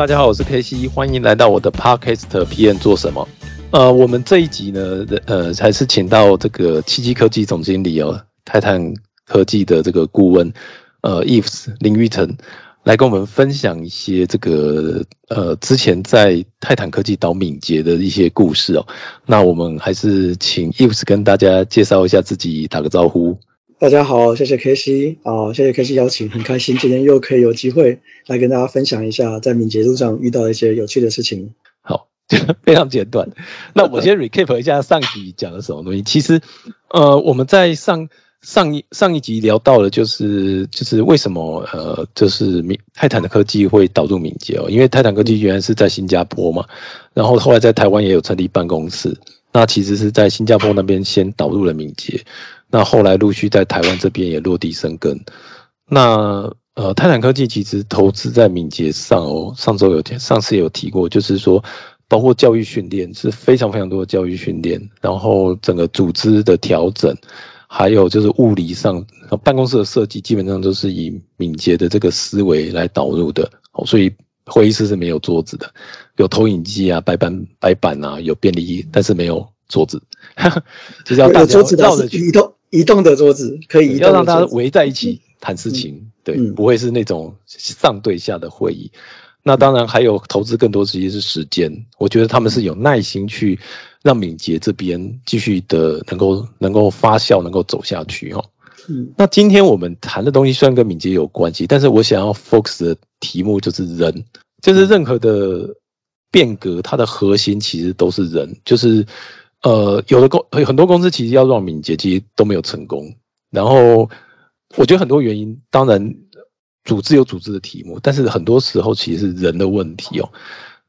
大家好，我是 K C，欢迎来到我的 Podcast PM 做什么？呃，我们这一集呢，呃，还是请到这个七七科技总经理哦，泰坦科技的这个顾问，呃，Eves 林玉成，来跟我们分享一些这个呃之前在泰坦科技导敏捷的一些故事哦。那我们还是请 Eves 跟大家介绍一下自己，打个招呼。大家好，谢谢 K C 啊，谢谢 K C 邀请，很开心今天又可以有机会来跟大家分享一下在敏捷路上遇到的一些有趣的事情。好，非常简短。那我先 recap 一下上集讲了什么东西。其实，呃，我们在上上一上一集聊到了，就是就是为什么呃，就是泰坦的科技会导入敏捷哦，因为泰坦科技原来是在新加坡嘛，然后后来在台湾也有成立办公室，那其实是在新加坡那边先导入了敏捷。那后来陆续在台湾这边也落地生根。那呃，泰坦科技其实投资在敏捷上哦，上周有上次有提过，就是说包括教育训练是非常非常多的教育训练，然后整个组织的调整，还有就是物理上办公室的设计，基本上都是以敏捷的这个思维来导入的。哦，所以会议室是没有桌子的，有投影机啊、白板白板啊，有便利椅，但是没有桌子，就是要大家绕着移动。移动的桌子可以要让大家围在一起谈事情，对，不会是那种上对下的会议。那当然还有投资更多其实是时间，我觉得他们是有耐心去让敏捷这边继续的能够能够发酵，能够走下去哦。嗯，那今天我们谈的东西虽然跟敏捷有关系，但是我想要 focus 的题目就是人，就是任何的变革，它的核心其实都是人，就是。呃，有的公很多公司其实要让敏捷，其实都没有成功。然后我觉得很多原因，当然组织有组织的题目，但是很多时候其实是人的问题哦。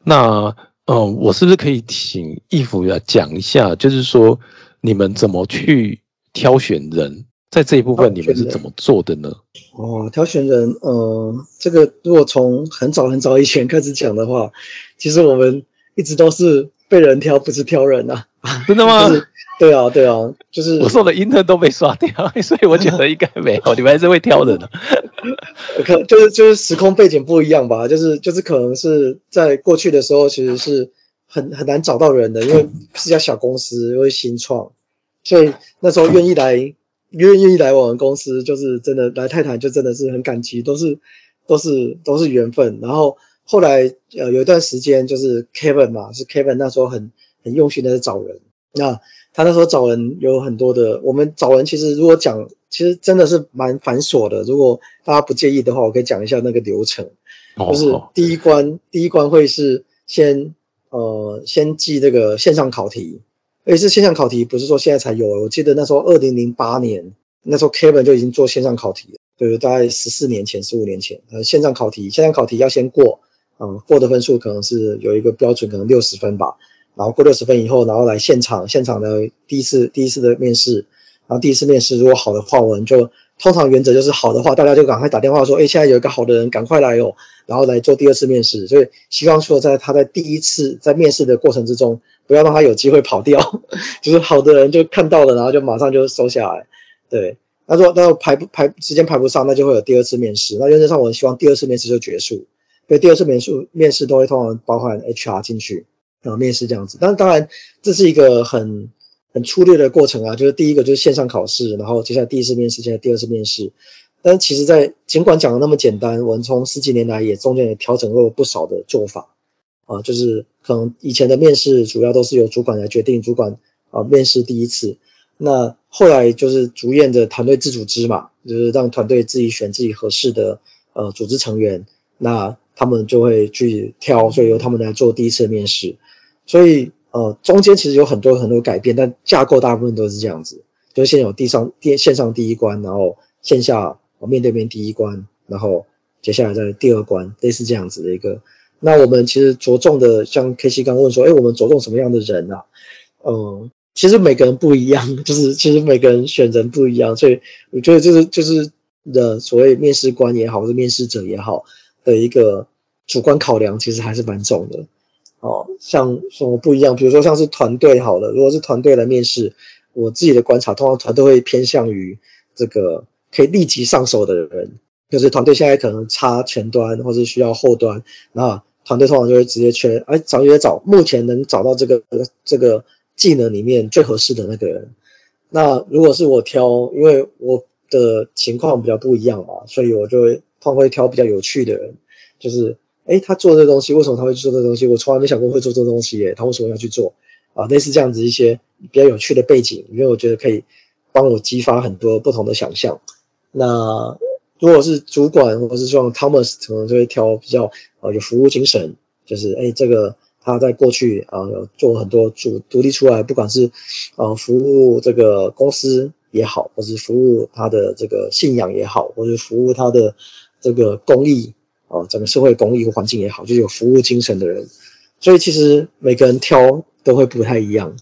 那嗯，我是不是可以请义父来讲一下，就是说你们怎么去挑选人，在这一部分你们是怎么做的呢？哦，挑选人，呃，这个如果从很早很早以前开始讲的话，其实我们一直都是被人挑，不是挑人啊。真的吗？对啊，对啊，就是我说的英特都被刷掉，所以我觉得应该没有，你们还是会挑人的啊。可就是就是时空背景不一样吧，就是就是可能是在过去的时候，其实是很很难找到人的，因为是家小公司，因为新创，所以那时候愿意来愿意来我们公司，就是真的来泰坦，就真的是很感激，都是都是都是缘分。然后后来呃有一段时间，就是 Kevin 嘛，是 Kevin 那时候很。很用心的在找人，那他那时候找人有很多的，我们找人其实如果讲，其实真的是蛮繁琐的。如果大家不介意的话，我可以讲一下那个流程，就是第一关，第一关会是先呃先记这个线上考题，而且是线上考题，不是说现在才有，我记得那时候二零零八年那时候 Kevin 就已经做线上考题了，对，大概十四年前、十五年前，呃，线上考题，线上考题要先过，嗯，过的分数可能是有一个标准，可能六十分吧。然后过六十分以后，然后来现场，现场的第一次第一次的面试，然后第一次面试如果好的话，我们就通常原则就是好的话，大家就赶快打电话说，哎，现在有一个好的人，赶快来哦，然后来做第二次面试。所以希望说，在他在第一次在面试的过程之中，不要让他有机会跑掉，就是好的人就看到了，然后就马上就收下来。对，那如果那排不排时间排不上，那就会有第二次面试。那原则上，我希望第二次面试就结束，所以第二次面试面试都会通常包含 HR 进去。然后面试这样子，但当然这是一个很很粗略的过程啊，就是第一个就是线上考试，然后接下来第一次面试，接下来第二次面试。但其实，在尽管讲的那么简单，我们从十几年来也中间也调整过不少的做法啊，就是可能以前的面试主要都是由主管来决定，主管啊面试第一次，那后来就是逐渐的团队自组织嘛，就是让团队自己选自己合适的呃组织成员，那他们就会去挑，所以由他们来做第一次面试。所以，呃，中间其实有很多很多改变，但架构大部分都是这样子，就是先有地上第线上第一关，然后线下面对面第一关，然后接下来在第二关，类似这样子的一个。那我们其实着重的，像 K C 刚问说，哎，我们着重什么样的人啊？嗯，其实每个人不一样，就是其实每个人选人不一样，所以我觉得就是就是的所谓面试官也好，或者面试者也好的一个主观考量，其实还是蛮重的。哦，像什么不一样？比如说像是团队好了，如果是团队来面试，我自己的观察，通常团队会偏向于这个可以立即上手的人，就是团队现在可能差前端或者需要后端，那。团队通常就会直接缺，哎，找也找目前能找到这个这个技能里面最合适的那个人。那如果是我挑，因为我的情况比较不一样嘛，所以我就会他会挑比较有趣的人，就是，哎，他做这东西，为什么他会做这东西？我从来没想过会做这东西耶，他为什么要去做？啊，类似这样子一些比较有趣的背景，因为我觉得可以帮我激发很多不同的想象。那。如果是主管，或者是像 Thomas，可能就会挑比较呃有服务精神，就是哎这个他在过去啊有做很多主独立出来，不管是呃服务这个公司也好，或是服务他的这个信仰也好，或者服务他的这个公益啊整个社会公益环境也好，就有服务精神的人。所以其实每个人挑都会不太一样，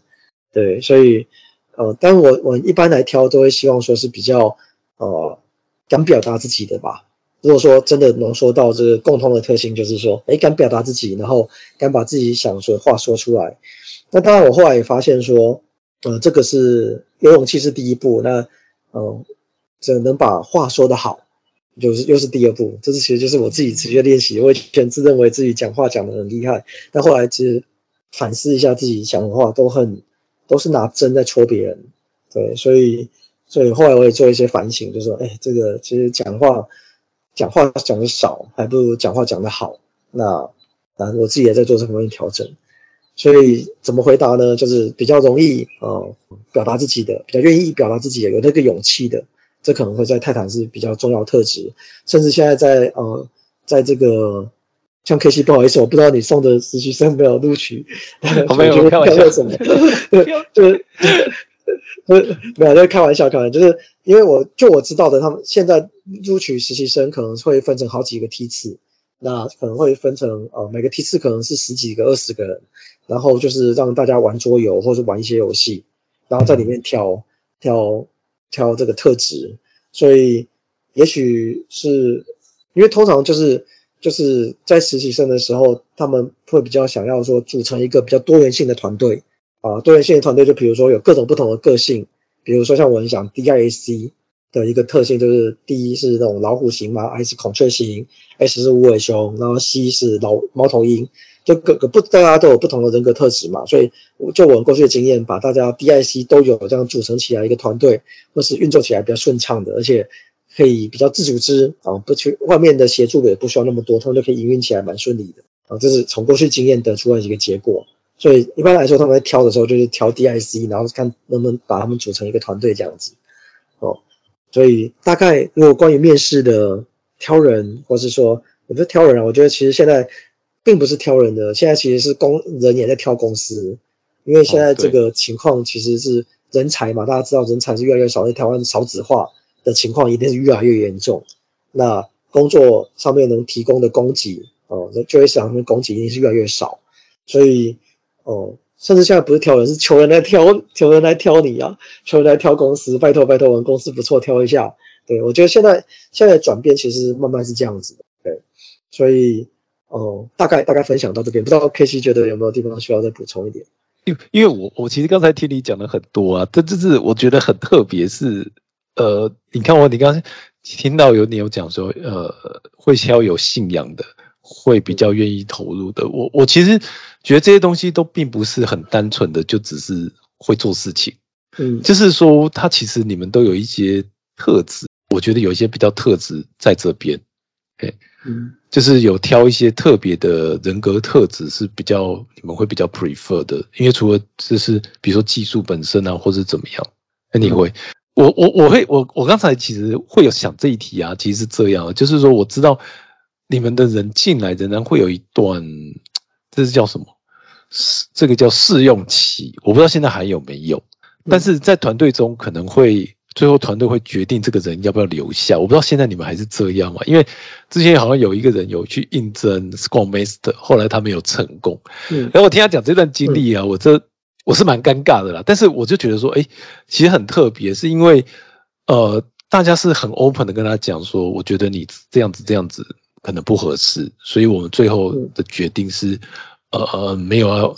对，所以呃，但我我一般来挑都会希望说是比较呃。敢表达自己的吧。如果说真的浓缩到这个共通的特性，就是说，哎，敢表达自己，然后敢把自己想说的话说出来。那当然，我后来也发现说，呃，这个是有勇气是第一步。那，嗯，这能把话说得好，就是又是第二步。这是其实就是我自己直接练习。我以前自认为自己讲话讲得很厉害，但后来其实反思一下自己讲的话，都很都是拿针在戳别人。对，所以。所以后来我也做一些反省，就说，哎，这个其实讲话讲话讲的少，还不如讲话讲的好。那啊，我自己也在做这方面调整。所以怎么回答呢？就是比较容易呃表达自己的，比较愿意表达自己的，有那个勇气的，这可能会在泰坦是比较重要特质。甚至现在在呃在这个像 K C，不好意思，我不知道你送的实习生没有录取，我没有开玩笑什么，就是。没有，就是开玩笑，开玩笑，就是因为我就我知道的，他们现在录取实习生可能会分成好几个梯次，那可能会分成呃每个梯次可能是十几个、二十个人，然后就是让大家玩桌游或者玩一些游戏，然后在里面挑挑挑这个特质，所以也许是因为通常就是就是在实习生的时候，他们会比较想要说组成一个比较多元性的团队。啊，多元性的团队就比如说有各种不同的个性，比如说像我很想 D I S C 的一个特性就是第一是那种老虎型嘛，I 是孔雀型，S 是无尾熊，然后 C 是老猫头鹰，就各个不大家都有不同的人格特质嘛，所以就我们过去的经验，把大家 D I C 都有这样组成起来一个团队，或是运作起来比较顺畅的，而且可以比较自组织啊，不去外面的协助也不需要那么多，他们就可以营运起来蛮顺利的啊，这是从过去经验得出来一个结果。所以一般来说，他们在挑的时候就是挑 DIC，然后看能不能把他们组成一个团队这样子。哦，所以大概如果关于面试的挑人，或是说也不是挑人啊，我觉得其实现在并不是挑人的，现在其实是公人也在挑公司，因为现在这个情况其实是人才嘛，大家知道人才是越来越少，在台湾少子化的情况一定是越来越严重。那工作上面能提供的供给，哦，那就业市场上面供给一定是越来越少，所以。哦，甚至现在不是挑人，是求人来挑，求人来挑你啊，求人来挑公司，拜托拜托，我们公司不错，挑一下。对我觉得现在现在转变其实慢慢是这样子的，对，所以哦，大概大概分享到这边，不知道 K C 觉得有没有地方需要再补充一点？因因为我我其实刚才听你讲了很多啊，这就是我觉得很特别，是呃，你看我你刚听到有你有讲说，呃，会要有信仰的。会比较愿意投入的，我我其实觉得这些东西都并不是很单纯的，就只是会做事情，嗯，就是说他其实你们都有一些特质，我觉得有一些比较特质在这边，哎，嗯，就是有挑一些特别的人格特质是比较你们会比较 prefer 的，因为除了就是比如说技术本身啊，或者怎么样，那你会，我我我会我我刚才其实会有想这一题啊，其实是这样，就是说我知道。你们的人进来仍然会有一段，这是叫什么？这个叫试用期，我不知道现在还有没有，但是在团队中可能会最后团队会决定这个人要不要留下，我不知道现在你们还是这样嘛？因为之前好像有一个人有去应征 Scrum Master，后来他没有成功。嗯然后我听他讲这段经历啊，我这我是蛮尴尬的啦。但是我就觉得说，哎，其实很特别，是因为呃，大家是很 open 的跟他讲说，我觉得你这样子这样子可能不合适，所以我们最后的决定是，呃呃，没有要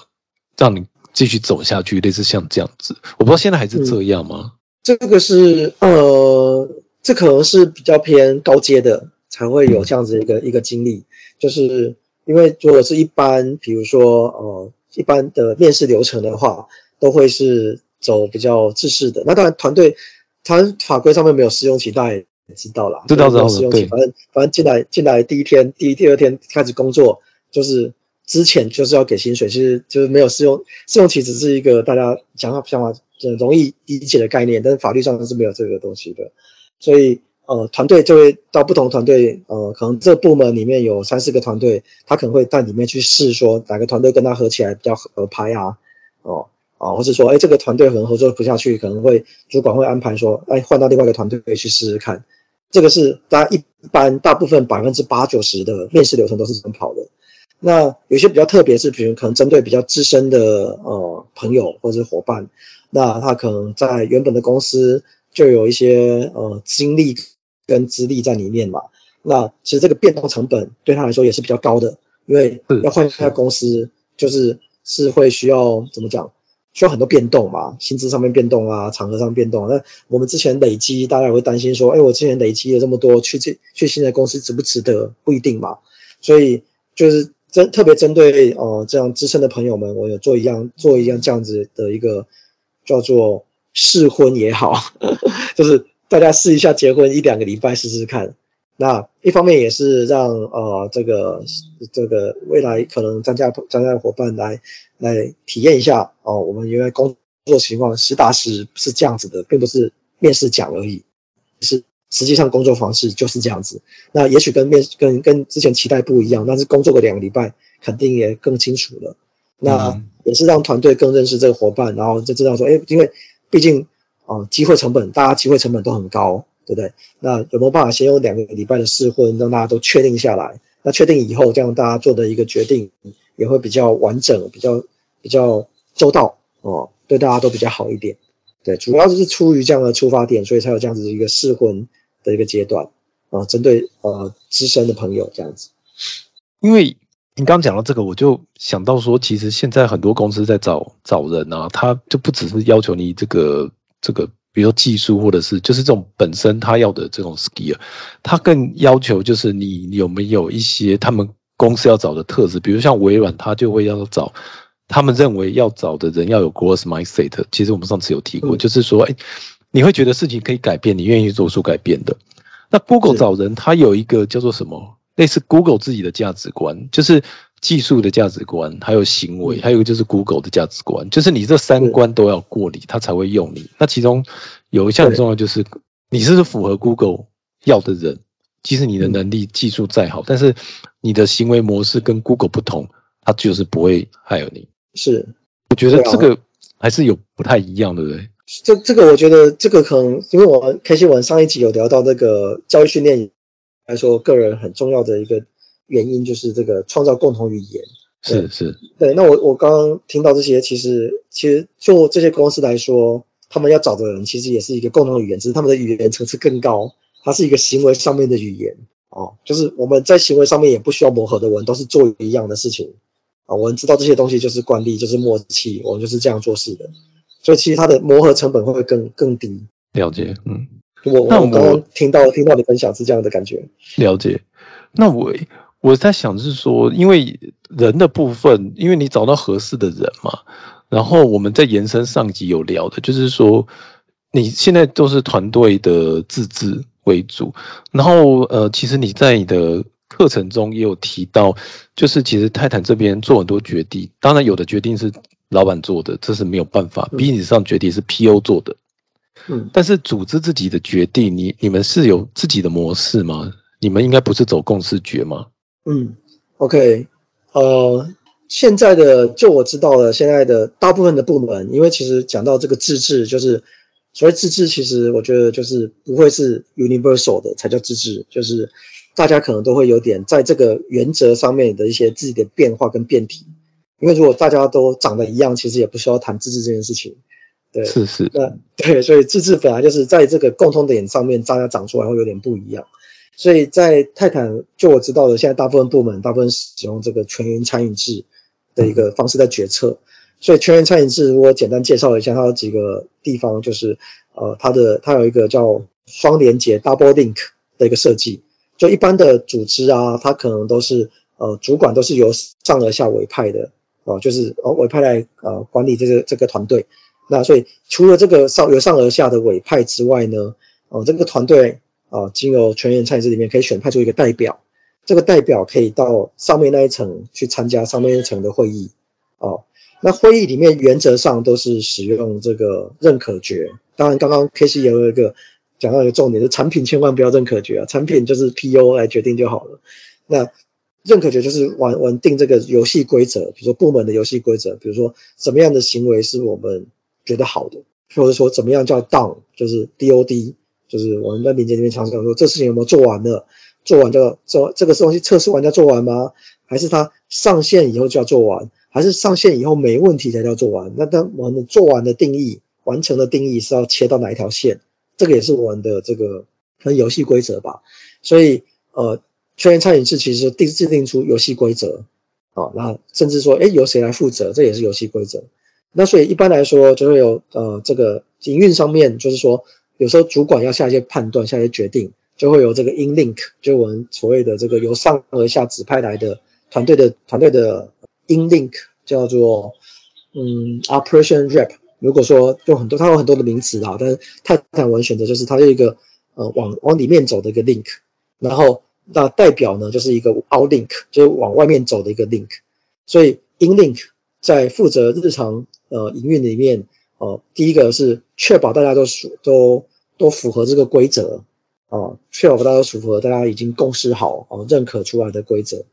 让你继续走下去，类似像这样子。我不知道现在还是这样吗？这个是呃，这可能是比较偏高阶的才会有这样子一个一个经历，就是因为如果是一般，比如说呃一般的面试流程的话，都会是走比较制式的。那当然团队，它法规上面没有试用期，大家也知道啦，知道知道试用期，对反正反正进来进来第一天、第一第二天开始工作，就是之前就是要给薪水，其实就是没有试用试用期，只是一个大家想法想法很容易理解的概念，但是法律上是没有这个东西的，所以呃团队就会到不同团队，呃可能这部门里面有三四个团队，他可能会在里面去试说哪个团队跟他合起来比较合拍啊，哦。啊，或者说，哎，这个团队可能合作不下去，可能会主管会安排说，哎，换到另外一个团队去试试看。这个是大家一般大部分百分之八九十的面试流程都是这么跑的。那有些比较特别是，比如可能针对比较资深的呃朋友或者是伙伴，那他可能在原本的公司就有一些呃经历跟资历在里面嘛。那其实这个变动成本对他来说也是比较高的，因为要换一家公司，就是是会需要怎么讲？需要很多变动嘛，薪资上面变动啊，场合上变动。那我们之前累积，大家也会担心说，哎，我之前累积了这么多，去这去新的公司值不值得？不一定嘛。所以就是针特别针对呃这样资深的朋友们，我有做一样做一样这样子的一个叫做试婚也好，就是大家试一下结婚一两个礼拜试试看。那一方面也是让呃这个这个未来可能参加参加的伙伴来来体验一下哦，我们原来工作情况实打实是这样子的，并不是面试讲而已，是实际上工作方式就是这样子。那也许跟面跟跟之前期待不一样，但是工作个两个礼拜肯定也更清楚了。那嗯也是让团队更认识这个伙伴，然后就知道说，哎，因为毕竟啊、呃机会成本，大家机会成本都很高。对不对？那有没有办法先用两个礼拜的试婚，让大家都确定下来？那确定以后，这样大家做的一个决定也会比较完整，比较比较周到哦，对大家都比较好一点。对，主要就是出于这样的出发点，所以才有这样子一个试婚的一个阶段啊，针对呃资深的朋友这样子。因为你刚刚讲到这个，我就想到说，其实现在很多公司在找找人啊，他就不只是要求你这个这个。比如说技术，或者是就是这种本身他要的这种 skill，他更要求就是你有没有一些他们公司要找的特质，比如像微软，他就会要找他们认为要找的人要有 growth mindset。其实我们上次有提过，嗯就是说，哎，你会觉得事情可以改变，你愿意做出改变的。那 Google 找人，它有一个叫做什么，类似 Google 自己的价值观，就是。技术的价值观，还有行为，还有一个就是 Google 的价值观，就是你这三关都要过你，他才会用你。那其中有一项很重要，就是你是不是符合 Google 要的人。即使你的能力、技术再好，但是你的行为模式跟 Google 不同，他就是不会害了你。是，我觉得这个还是有不太一样，对不对？这这个我觉得这个可能，因为我 K 新闻上一集有聊到那个教育训练来说，个人很重要的一个。原因就是这个创造共同语言，是是，对。那我我刚刚听到这些，其实其实就这些公司来说，他们要找的人其实也是一个共同语言，只是他们的语言层次更高，它是一个行为上面的语言哦，就是我们在行为上面也不需要磨合的，我们都是做一样的事情啊，我们知道这些东西就是惯例，就是默契，我们就是这样做事的，所以其实它的磨合成本会更更低。了解，嗯，我我刚刚听到听到你分享是这样的感觉，了解。那我。我在想是说，因为人的部分，因为你找到合适的人嘛，然后我们在延伸上集有聊的，就是说你现在都是团队的自治为主，然后呃，其实你在你的课程中也有提到，就是其实泰坦这边做很多决定，当然有的决定是老板做的，这是没有办法，比你上决定是 PO 做的，嗯，但是组织自己的决定，你你们是有自己的模式吗？你们应该不是走共识决吗？嗯，OK，呃，现在的就我知道的，现在的大部分的部门，因为其实讲到这个自治，就是所谓自治，其实我觉得就是不会是 universal 的才叫自治，就是大家可能都会有点在这个原则上面的一些自己的变化跟变体。因为如果大家都长得一样，其实也不需要谈自治这件事情。对，是是，那对，所以自治本来就是在这个共通点上面，大家长出来会有点不一样。所以在泰坦，就我知道的，现在大部分部门大部分使用这个全员参与制的一个方式在决策。所以全员参与制，我简单介绍一下，它有几个地方，就是呃，它的它有一个叫双连接 （double link） 的一个设计。就一般的组织啊，它可能都是呃主管都是由上而下委派的哦，就是哦委派来呃管理这个这个团队。那所以除了这个上由上而下的委派之外呢，哦，这个团队啊，经由全员参与制里面可以选派出一个代表，这个代表可以到上面那一层去参加上面一层的会议，哦，那会议里面原则上都是使用这个认可决。当然，刚刚 K C 也有一个讲到一个重点，是产品千万不要认可决啊，产品就是 P O 来决定就好了。那认可决就是玩玩定这个游戏规则，比如说部门的游戏规则，比如说什么样的行为是我们。觉得好的，或者说怎么样叫 done，就是 D O D，就是我们在民间里面常常说，这事情有没有做完了？做完就做这个东西测试完要做完吗？还是它上线以后就要做完？还是上线以后没问题才叫做完？那当我们做完的定义，完成的定义是要切到哪一条线？这个也是我们的这个跟游戏规则吧。所以呃，全员参与制其实定制定出游戏规则啊，那甚至说，哎，由谁来负责？这也是游戏规则。那所以一般来说就会有呃这个营运上面，就是说有时候主管要下一些判断、下一些决定，就会有这个 in link，就我们所谓的这个由上而下指派来的团队的团队的 in link 叫做嗯 operation rep。如果说有很多，它有很多的名词啊，但是泰坦文选择就是它是一个呃往往里面走的一个 link，然后那代表呢就是一个 out link，就是往外面走的一个 link，所以 in link 在负责日常。呃，营运里面，哦，第一个是确保大家都属都都符合这个规则，啊，确保大家都符合大家已经共识好啊认可出来的规则，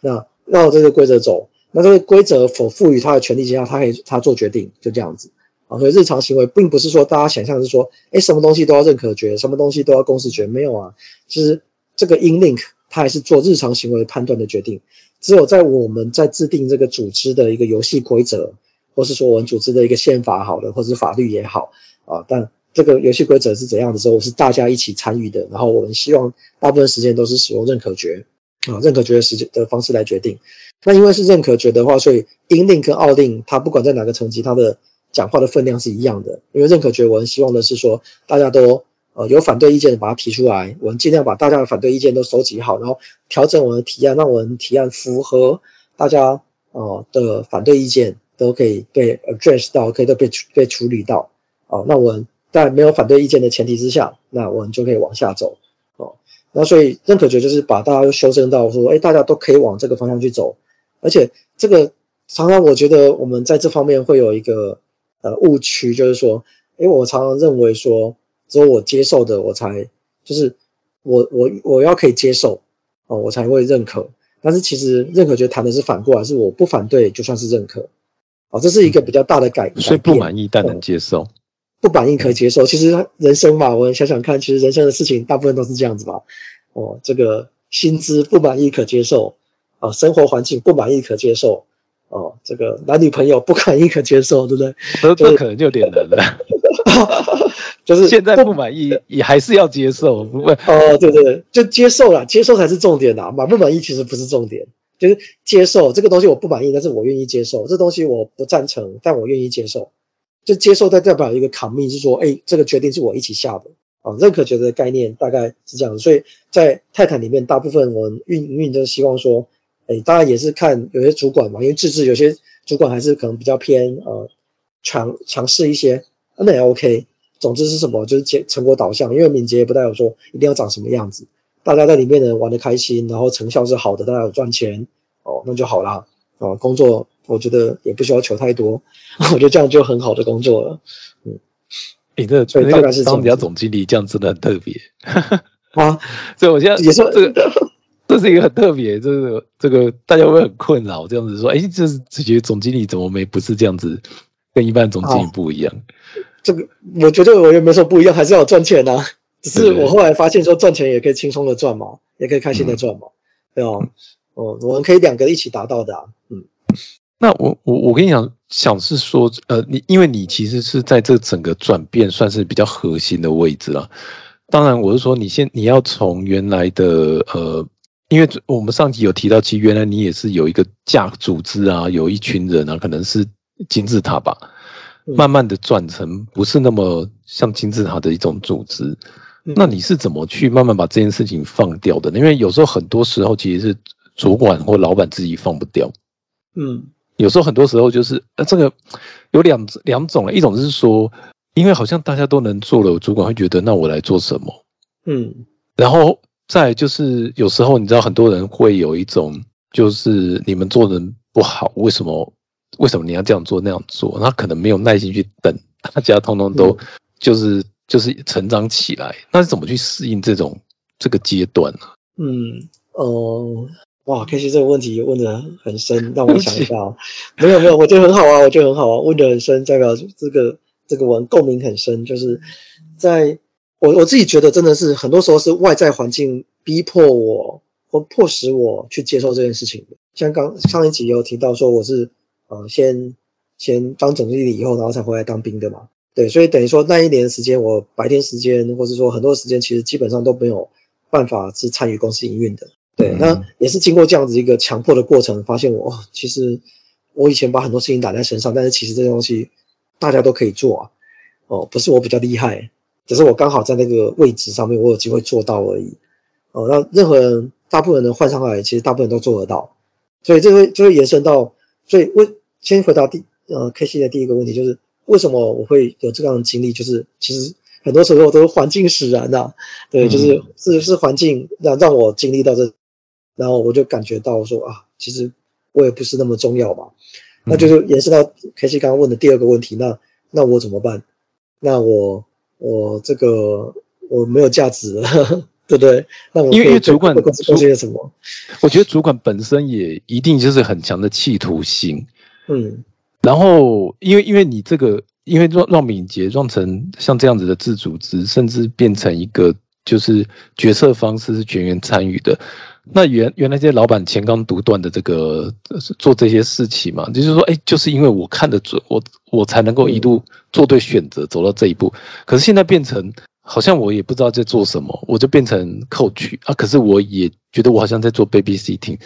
那绕这个规则走，那这个规则否赋予他的权利之下，他可以他做决定，就这样子，啊，所以日常行为并不是说大家想象是说，哎，什么东西都要认可决，什么东西都要共识决，没有啊，其实这个 in link 它还是做日常行为判断的决定，只有在我们在制定这个组织的一个游戏规则。或是说我们组织的一个宪法好了，或者是法律也好啊，但这个游戏规则是怎样的时候，是大家一起参与的。然后我们希望大部分时间都是使用认可决啊，认可决的时间的方式来决定。那因为是认可决的话，所以英令跟奥令，它不管在哪个层级，它的讲话的分量是一样的。因为认可决，我们希望的是说大家都呃有反对意见的把它提出来，我们尽量把大家的反对意见都收集好，然后调整我们的提案，让我们提案符合大家呃的反对意见。都可以被 address 到，可以都被被处理到，哦，那我们在没有反对意见的前提之下，那我们就可以往下走，哦，那所以认可决就是把大家都修正到说，哎，大家都可以往这个方向去走，而且这个常常我觉得我们在这方面会有一个呃误区，就是说，哎，我常常认为说，只有我接受的我才，就是我我我要可以接受，哦，我才会认可，但是其实认可觉得谈的是反过来，是我不反对就算是认可。哦，这是一个比较大的改，所以不满意但能接受，不满意可以接受。其实人生嘛，我们想想看，其实人生的事情大部分都是这样子吧。哦，这个薪资不满意可接受，啊，生活环境不满意可接受，哦，这个男女朋友不满意可接受，对不对？这这可能就有点难了。就是现在不满意也还是要接受，不会。哦，对对对，就接受了，接受才是重点呐，满不满意其实不是重点。就是接受这个东西我不满意，但是我愿意接受。这东西我不赞成，但我愿意接受。就接受代表一个 commit，是说，哎，这个决定是我一起下的啊。认可决的概念大概是这样。所以在泰坦里面，大部分我们运运都希望说，哎，当然也是看有些主管嘛，因为自治有些主管还是可能比较偏呃强强势一些，那也 OK。总之是什么，就是结成果导向，因为敏捷也不代表说一定要长什么样子。大家在里面呢玩的开心，然后成效是好的，大家有赚钱哦，那就好啦。哦，工作我觉得也不需要求太多，我觉得这样就很好的工作了。嗯，你这所以大概是当比较总经理，这样真的很特别。啊，所以我现在也是这个 这是一个很特别，这个这个大家会很困扰，这样子说，哎，这是直觉总经理怎么没不是这样子，跟一般总经理不一样？这个我觉得我也没说不一样，还是要赚钱呐。只是我后来发现说赚钱也可以轻松的赚嘛，也可以开心的赚嘛，对吧？哦，我们可以两个一起达到的啊。嗯，那我我我跟你讲，想是说，呃，你因为你其实是在这整个转变算是比较核心的位置了。当然，我是说你先你要从原来的呃。因为我们上集有提到，其实原来你也是有一个架组织啊，有一群人啊，可能是金字塔吧，慢慢的转成不是那么像金字塔的一种组织。那你是怎么去慢慢把这件事情放掉的？因为有时候很多时候其实是主管或老板自己放不掉。嗯，有时候很多时候就是呃，这个有两两种，一种是说，因为好像大家都能做了，主管会觉得那我来做什么？嗯，然后。再就是有时候你知道很多人会有一种就是你们做人不好，为什么为什么你要这样做那样做？他可能没有耐心去等大家通通都就是就是成长起来，那是怎么去适应这种这个阶段呢？嗯哦哇，可惜这个问题问的很深，让我想一下。没有没有，我觉得很好啊，我觉得很好啊，问的很深，代表这个这个文共鸣很深，就是在。我我自己觉得真的是很多时候是外在环境逼迫我或迫使我去接受这件事情的。像刚上一集有提到说我是呃先先当总经理以后，然后才回来当兵的嘛。对，所以等于说那一年时间，我白天时间或者说很多时间，其实基本上都没有办法是参与公司营运的。对，那也是经过这样子一个强迫的过程，发现我其实我以前把很多事情打在身上，但是其实这些东西大家都可以做啊。哦，不是我比较厉害。只是我刚好在那个位置上面，我有机会做到而已。哦，那任何人，大部分人换上来，其实大部分都做得到。所以这会就会延伸到，所以为先回答第呃 K C 的第一个问题，就是为什么我会有这样的经历？就是其实很多时候都是环境使然的，对，就是是是环境让让我经历到这，然后我就感觉到说啊，其实我也不是那么重要嘛。那就是延伸到 K C 刚刚问的第二个问题，那那我怎么办？那我。我这个我没有价值，对不对？那我因为因为主管贡献什么？我觉得主管本身也一定就是很强的企图心，嗯。然后因为因为你这个，因为让让敏捷让成像这样子的自组织，甚至变成一个就是决策方式是全员参与的。那原原来这些老板前刚独断的这个做这些事情嘛，就是说，哎，就是因为我看得准，我我才能够一路做对选择，走到这一步。可是现在变成好像我也不知道在做什么，我就变成 coach 啊。可是我也觉得我好像在做 baby sitting。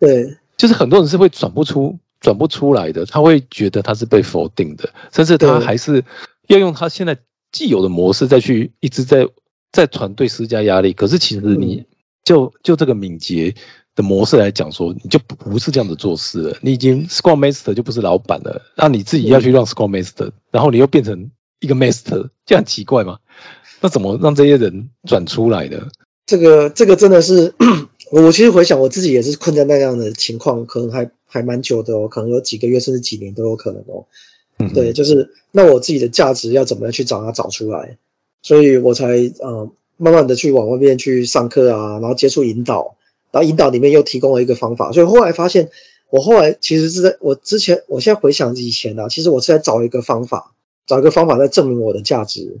对，就是很多人是会转不出转不出来的，他会觉得他是被否定的，甚至他还是要用他现在既有的模式再去一直在在团队施加压力。可是其实你。就就这个敏捷的模式来讲，说你就不是这样子做事了。你已经 Scrum Master 就不是老板了，那你自己要去让 Scrum Master，然后你又变成一个 Master，这样奇怪吗？那怎么让这些人转出来的？这个这个真的是，我其实回想我自己也是困在那样的情况，可能还还蛮久的哦，可能有几个月甚至几年都有可能哦。对，就是那我自己的价值要怎么样去找它找出来，所以我才呃。慢慢的去往外面去上课啊，然后接触引导，然后引导里面又提供了一个方法，所以后来发现，我后来其实是在我之前，我现在回想以前啊，其实我是在找一个方法，找一个方法在证明我的价值，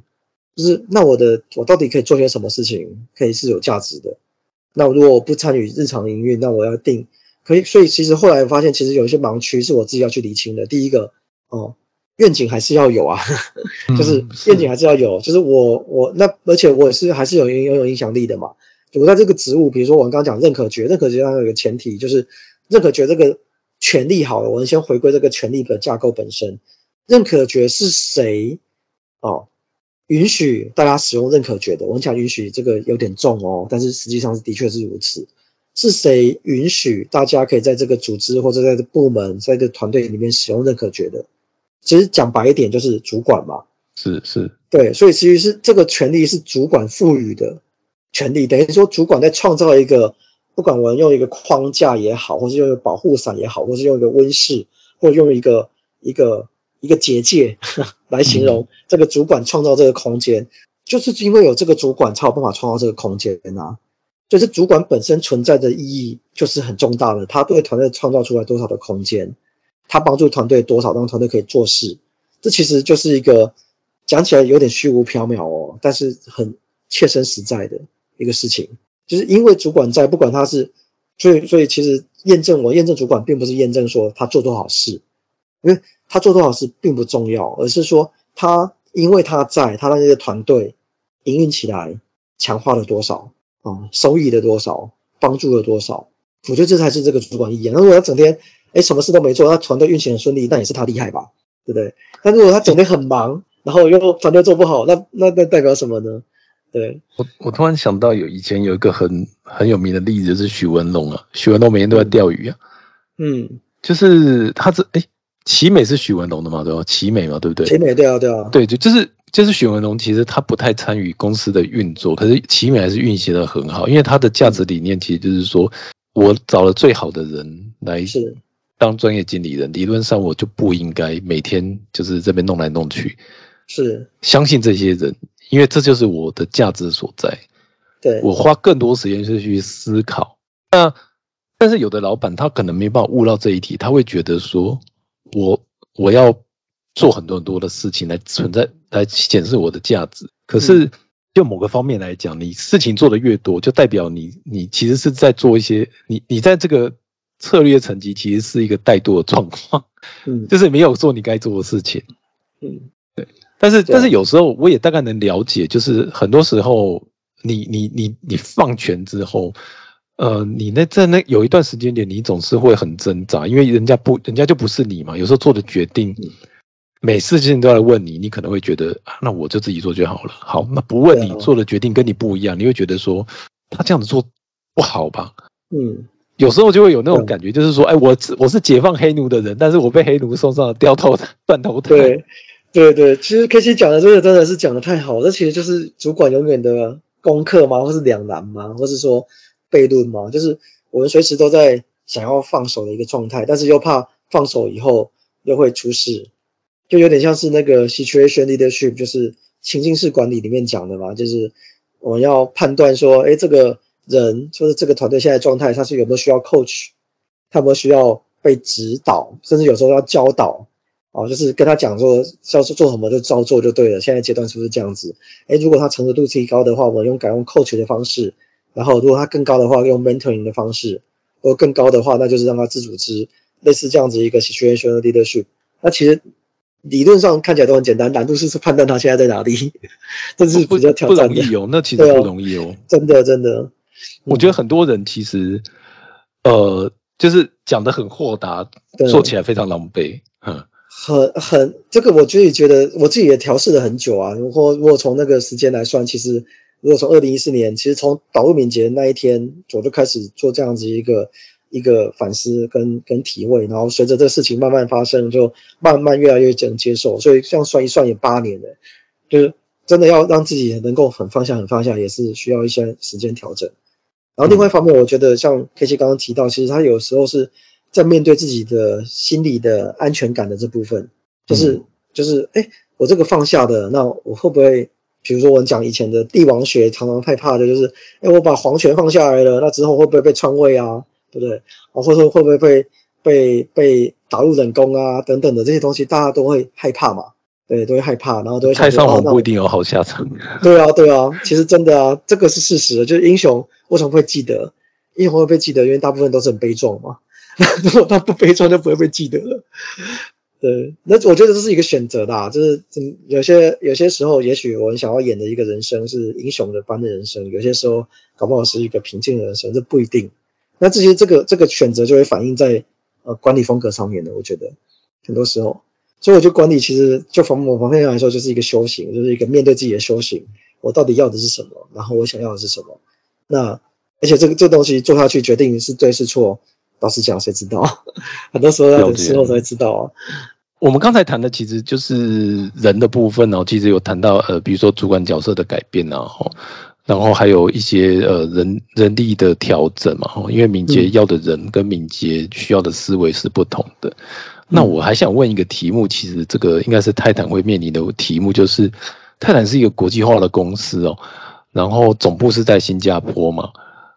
就是那我的我到底可以做些什么事情可以是有价值的？那如果我不参与日常营运，那我要定可以，所以其实后来发现，其实有一些盲区是我自己要去理清的。第一个，哦。愿景还是要有啊，就是愿景还是要有，就是我我那而且我是还是有拥有影响力的嘛。我在这个职务，比如说我刚刚讲认可决，认可决上有一个前提，就是认可决这个权利好了，我们先回归这个权利的架构本身。认可决是谁哦？允许大家使用认可决的？我们讲允许这个有点重哦，但是实际上是的确是如此。是谁允许大家可以在这个组织或者在这部门在这团队里面使用认可决的？其实讲白一点就是主管嘛，是是，对，所以其实是这个权利是主管赋予的权利，等于说主管在创造一个，不管我用一个框架也好，或是用一个保护伞也好，或是用一个温室，或用一个一个一个结界来形容这个主管创造这个空间，就是因为有这个主管才有办法创造这个空间啊。就是主管本身存在的意义就是很重大的，他对团队创造出来多少的空间，他帮助团队多少让团队可以做事，这其实就是一个讲起来有点虚无缥缈哦，但是很切身实在的一个事情，就是因为主管在，不管他是，所以所以其实验证我验证主管并不是验证说他做多少事，因为他做多少事并不重要，而是说他因为他在，他让这个团队营运起来，强化了多少。啊，收益的多少，帮助了多少？我觉得这才是这个主管意义。那如果他整天哎什么事都没做，他团队运行很顺利，那也是他厉害吧，对不对？但如果他整天很忙，然后又团队做不好，那那那代表什么呢？对我我突然想到有以前有一个很很有名的例子，就是许文龙啊，许文龙每天都在钓鱼啊，嗯，就是他这哎奇美是许文龙的嘛，对吧？奇美嘛，对不对？奇美对啊对啊，对就就是。就是许文龙，其实他不太参与公司的运作，可是奇美还是运行的很好，因为他的价值理念其实就是说，我找了最好的人来当专业经理人，理论上我就不应该每天就是这边弄来弄去，是相信这些人，因为这就是我的价值所在。对我花更多时间是去思考，那但是有的老板他可能没办法悟到这一题，他会觉得说，我我要。做很多很多的事情来存在来显示我的价值，可是就某个方面来讲，你事情做的越多，就代表你你其实是在做一些你你在这个策略层级其实是一个怠惰的状况，嗯，就是没有做你该做的事情，嗯，对，但是但是有时候我也大概能了解，就是很多时候你你你你放权之后，呃，你那在那有一段时间点，你总是会很挣扎，因为人家不人家就不是你嘛，有时候做的决定。每事情都来问你，你可能会觉得，那我就自己做就好了。好，那不问你做的决定跟你不一样，你会觉得说他这样子做不好吧？嗯，有时候就会有那种感觉，就是说，哎，我我是解放黑奴的人，但是我被黑奴送上了掉头 断头台。对，对对，其实 K C 讲的这个真的是讲的太好，这其实就是主管永远的功课吗？或是两难吗？或是说悖论吗？就是我们随时都在想要放手的一个状态，但是又怕放手以后又会出事。就有点像是那个 situation leadership，就是情境式管理里面讲的嘛，就是我们要判断说，哎，这个人就是这个团队现在状态，他是有没有需要 coach，他有没有需要被指导，甚至有时候要教导，啊，就是跟他讲说，要是做什么就照做就对了。现在阶段是不是这样子？哎，如果他成熟度提高的话，我们用改用 coach 的方式；然后如果他更高的话，用 mentoring 的方式；如果更高的话，那就是让他自组织，类似这样子一个 situation leadership。那其实。理论上看起来都很简单，难度是是判断他现在在哪里，这是比较挑战的。不容易哦，那其实不容易哦，真的真的。我觉得很多人其实，呃，就是讲的很豁达，做起来非常狼狈。嗯，很很这个，我自己觉得我自己也调试了很久啊。如果如果从那个时间来算，其实如果从二零一四年，其实从导入敏捷那一天，我就开始做这样子一个。一个反思跟跟体会，然后随着这个事情慢慢发生，就慢慢越来越能接受。所以这样算一算也八年了，就是真的要让自己能够很放下很放下，也是需要一些时间调整。然后另外一方面，我觉得像 K C 刚刚提到，其实他有时候是在面对自己的心理的安全感的这部分，就是就是哎，我这个放下的，那我会不会，比如说我们讲以前的帝王学，常常害怕的就是，哎，我把皇权放下来了，那之后会不会被篡位啊？对不对？啊，或者说会不会被被被打入冷宫啊？等等的这些东西，大家都会害怕嘛？对，都会害怕，然后都会。太上皇不一定有好下场。对啊，对啊，其实真的啊，这个是事实。就是英雄为什么会记得？英雄会被记得，因为大部分都是很悲壮嘛。如果他不悲壮，就不会被记得了。对，那我觉得这是一个选择的，就是有些有些时候，也许我们想要演的一个人生是英雄的般的人生，有些时候搞不好是一个平静的人生，这不一定。那这些这个这个选择就会反映在呃管理风格上面的，我觉得很多时候，所以我觉得管理其实就从某方面来说就是一个修行，就是一个面对自己的修行。我到底要的是什么？然后我想要的是什么？那而且这个这东西做下去，决定是对是错，老实讲谁知道？很多时候要等事后才知道啊。我们刚才谈的其实就是人的部分哦，其实有谈到呃，比如说主管角色的改变啊，吼。然后还有一些呃人人力的调整嘛，因为敏捷要的人跟敏捷需要的思维是不同的。那我还想问一个题目，其实这个应该是泰坦会面临的题目，就是泰坦是一个国际化的公司哦，然后总部是在新加坡嘛，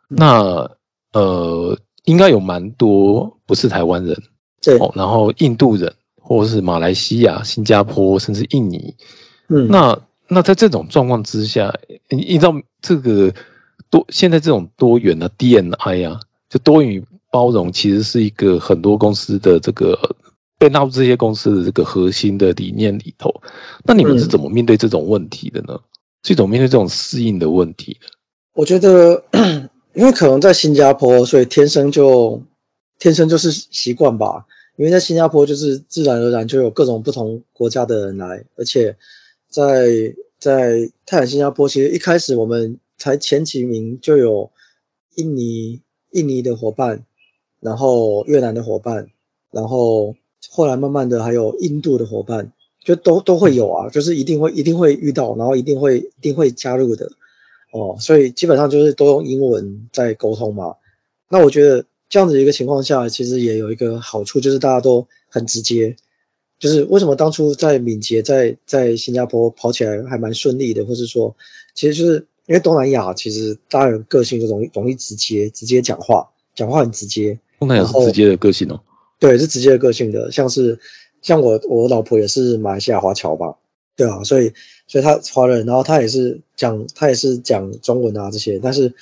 那呃，应该有蛮多不是台湾人，对，哦，然后印度人，或者是马来西亚、新加坡，甚至印尼。嗯，那那在这种状况之下，你你知道这个多现在这种多元的 DNI 啊，就多元包容，其实是一个很多公司的这个被纳入这些公司的这个核心的理念里头。那你们是怎么面对这种问题的呢？是怎么面对这种适应的问题的？我觉得，因为可能在新加坡，所以天生就天生就是习惯吧。因为在新加坡，就是自然而然就有各种不同国家的人来，而且在在泰坦新加坡，其实一开始我们才前几名就有印尼印尼的伙伴，然后越南的伙伴，然后后来慢慢的还有印度的伙伴，就都都会有啊，就是一定会一定会遇到，然后一定会一定会加入的哦，所以基本上就是都用英文在沟通嘛。那我觉得这样子一个情况下，其实也有一个好处，就是大家都很直接。就是为什么当初在敏捷在在新加坡跑起来还蛮顺利的，或是说，其实就是因为东南亚其实大家人个性就容易容易直接直接讲话，讲话很直接。东南亚是直接的个性哦。对，是直接的个性的，像是像我我老婆也是马来西亚华侨吧，对啊，所以所以她华人，然后她也是讲她也是讲中文啊这些，但是